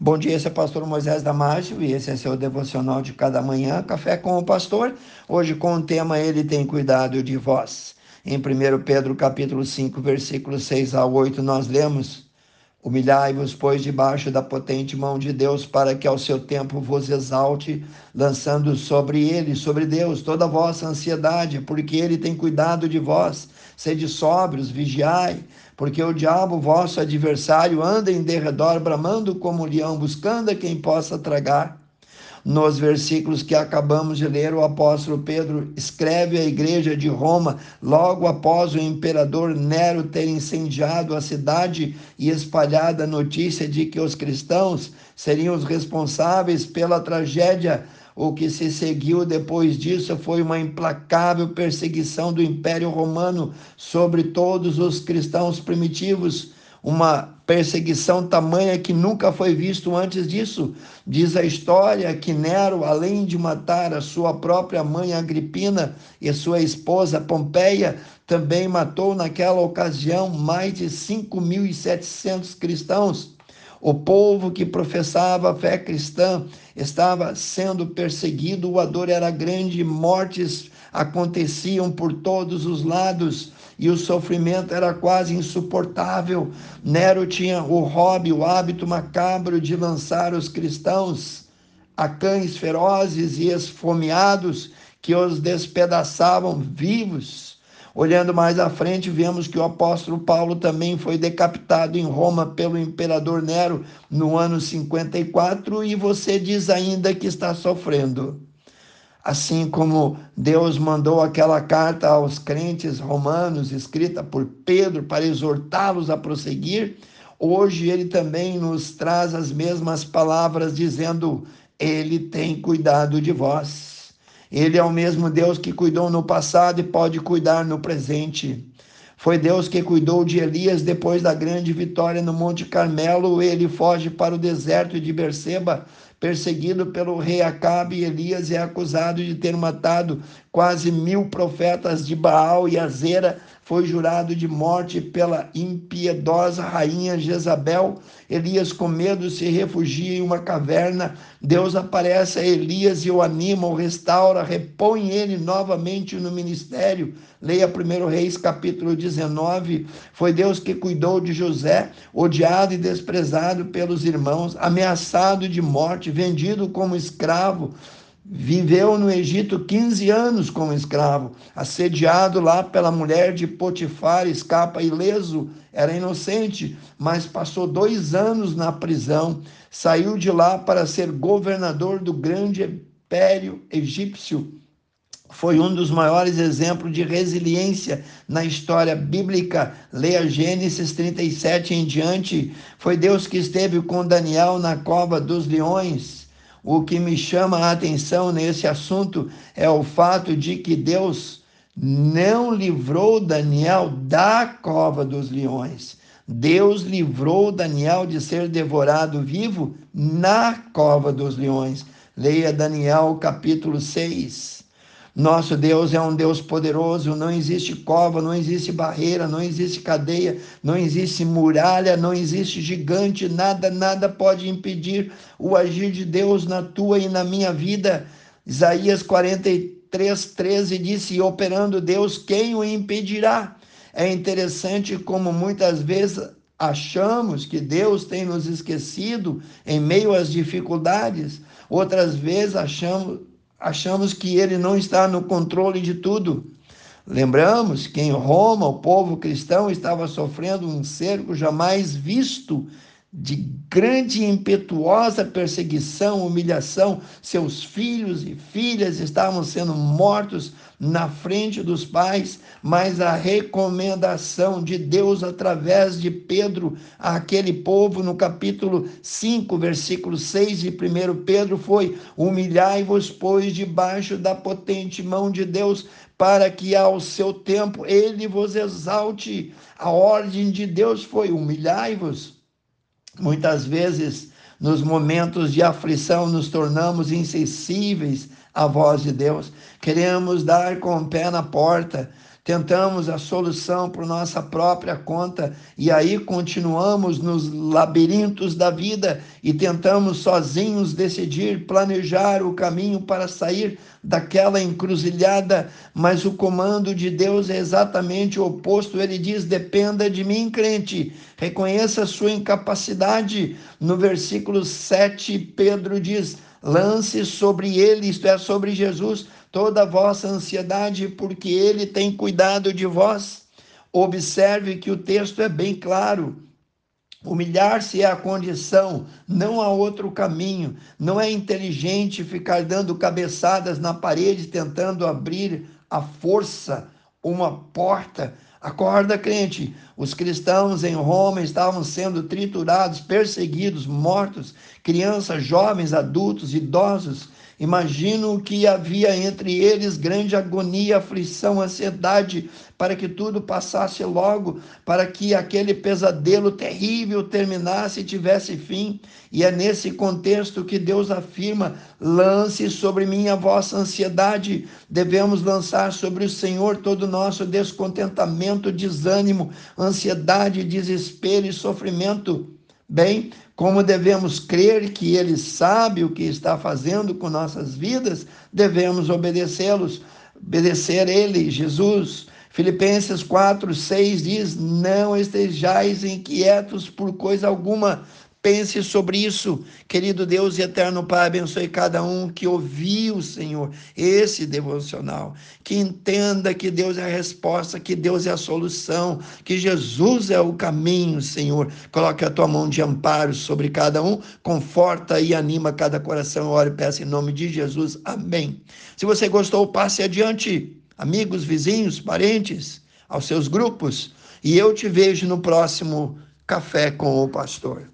Bom dia, esse é o pastor Moisés Damásio e esse é seu devocional de cada manhã, Café com o Pastor. Hoje com o tema Ele tem cuidado de vós. Em 1 Pedro capítulo 5, versículos 6 a 8, nós lemos: Humilhai-vos, pois, debaixo da potente mão de Deus, para que ao seu tempo vos exalte, lançando sobre ele, sobre Deus, toda a vossa ansiedade, porque ele tem cuidado de vós. Sede sóbrios, vigiai, porque o diabo, vosso adversário, anda em derredor, bramando como um leão, buscando a quem possa tragar. Nos versículos que acabamos de ler, o apóstolo Pedro escreve à igreja de Roma, logo após o imperador Nero ter incendiado a cidade e espalhado a notícia de que os cristãos seriam os responsáveis pela tragédia. O que se seguiu depois disso foi uma implacável perseguição do Império Romano sobre todos os cristãos primitivos uma perseguição tamanha que nunca foi visto antes disso. Diz a história que Nero, além de matar a sua própria mãe Agripina e sua esposa Pompeia, também matou naquela ocasião mais de 5.700 cristãos. O povo que professava a fé cristã estava sendo perseguido, a dor era grande, mortes aconteciam por todos os lados e o sofrimento era quase insuportável. Nero tinha o hobby, o hábito macabro de lançar os cristãos a cães ferozes e esfomeados que os despedaçavam vivos. Olhando mais à frente, vemos que o apóstolo Paulo também foi decapitado em Roma pelo imperador Nero no ano 54 e você diz ainda que está sofrendo. Assim como Deus mandou aquela carta aos crentes romanos, escrita por Pedro, para exortá-los a prosseguir, hoje ele também nos traz as mesmas palavras, dizendo: Ele tem cuidado de vós. Ele é o mesmo Deus que cuidou no passado e pode cuidar no presente. Foi Deus que cuidou de Elias depois da grande vitória no Monte Carmelo. Ele foge para o deserto de Berseba perseguido pelo rei Acabe, Elias é acusado de ter matado quase mil profetas de Baal e Azera foi jurado de morte pela impiedosa rainha Jezabel. Elias, com medo, se refugia em uma caverna. Deus aparece a Elias e o anima, o restaura, repõe ele novamente no ministério. Leia 1 Reis capítulo 19. Foi Deus que cuidou de José, odiado e desprezado pelos irmãos, ameaçado de morte, vendido como escravo Viveu no Egito 15 anos como escravo, assediado lá pela mulher de Potifar, escapa ileso, era inocente, mas passou dois anos na prisão. Saiu de lá para ser governador do grande império egípcio. Foi um dos maiores exemplos de resiliência na história bíblica. Leia Gênesis 37 em diante. Foi Deus que esteve com Daniel na cova dos leões o que me chama a atenção nesse assunto é o fato de que Deus não livrou Daniel da cova dos leões. Deus livrou Daniel de ser devorado vivo na cova dos leões. Leia Daniel capítulo 6. Nosso Deus é um Deus poderoso, não existe cova, não existe barreira, não existe cadeia, não existe muralha, não existe gigante, nada, nada pode impedir o agir de Deus na tua e na minha vida. Isaías 43, 13 disse: Operando Deus, quem o impedirá? É interessante como muitas vezes achamos que Deus tem nos esquecido em meio às dificuldades, outras vezes achamos achamos que ele não está no controle de tudo. Lembramos que em Roma o povo cristão estava sofrendo um cerco jamais visto de grande e impetuosa perseguição, humilhação. Seus filhos e filhas estavam sendo mortos na frente dos pais, mas a recomendação de Deus através de Pedro àquele povo no capítulo 5, versículo 6 de 1 Pedro foi: Humilhai-vos, pois, debaixo da potente mão de Deus, para que ao seu tempo ele vos exalte. A ordem de Deus foi: humilhai-vos Muitas vezes, nos momentos de aflição, nos tornamos insensíveis à voz de Deus. Queremos dar com o pé na porta. Tentamos a solução por nossa própria conta e aí continuamos nos labirintos da vida e tentamos sozinhos decidir, planejar o caminho para sair daquela encruzilhada, mas o comando de Deus é exatamente o oposto. Ele diz: dependa de mim, crente, reconheça a sua incapacidade. No versículo 7, Pedro diz: lance sobre ele, isto é, sobre Jesus, toda vossa ansiedade, porque ele tem cuidado de vós. Observe que o texto é bem claro. Humilhar-se é a condição, não há outro caminho. Não é inteligente ficar dando cabeçadas na parede tentando abrir a força uma porta. Acorda, crente. Os cristãos em Roma estavam sendo triturados, perseguidos, mortos. Crianças, jovens, adultos, idosos Imagino que havia entre eles grande agonia, aflição, ansiedade, para que tudo passasse logo, para que aquele pesadelo terrível terminasse e tivesse fim. E é nesse contexto que Deus afirma: lance sobre mim a vossa ansiedade. Devemos lançar sobre o Senhor todo o nosso descontentamento, desânimo, ansiedade, desespero e sofrimento. Bem, como devemos crer que Ele sabe o que está fazendo com nossas vidas, devemos obedecê-los, obedecer Ele, Jesus. Filipenses 4, 6 diz: Não estejais inquietos por coisa alguma, Pense sobre isso, querido Deus e eterno Pai, abençoe cada um que ouviu, Senhor, esse devocional, que entenda que Deus é a resposta, que Deus é a solução, que Jesus é o caminho, Senhor. Coloque a tua mão de amparo sobre cada um, conforta e anima cada coração. Ore e peça em nome de Jesus. Amém. Se você gostou, passe adiante, amigos, vizinhos, parentes, aos seus grupos, e eu te vejo no próximo Café com o Pastor.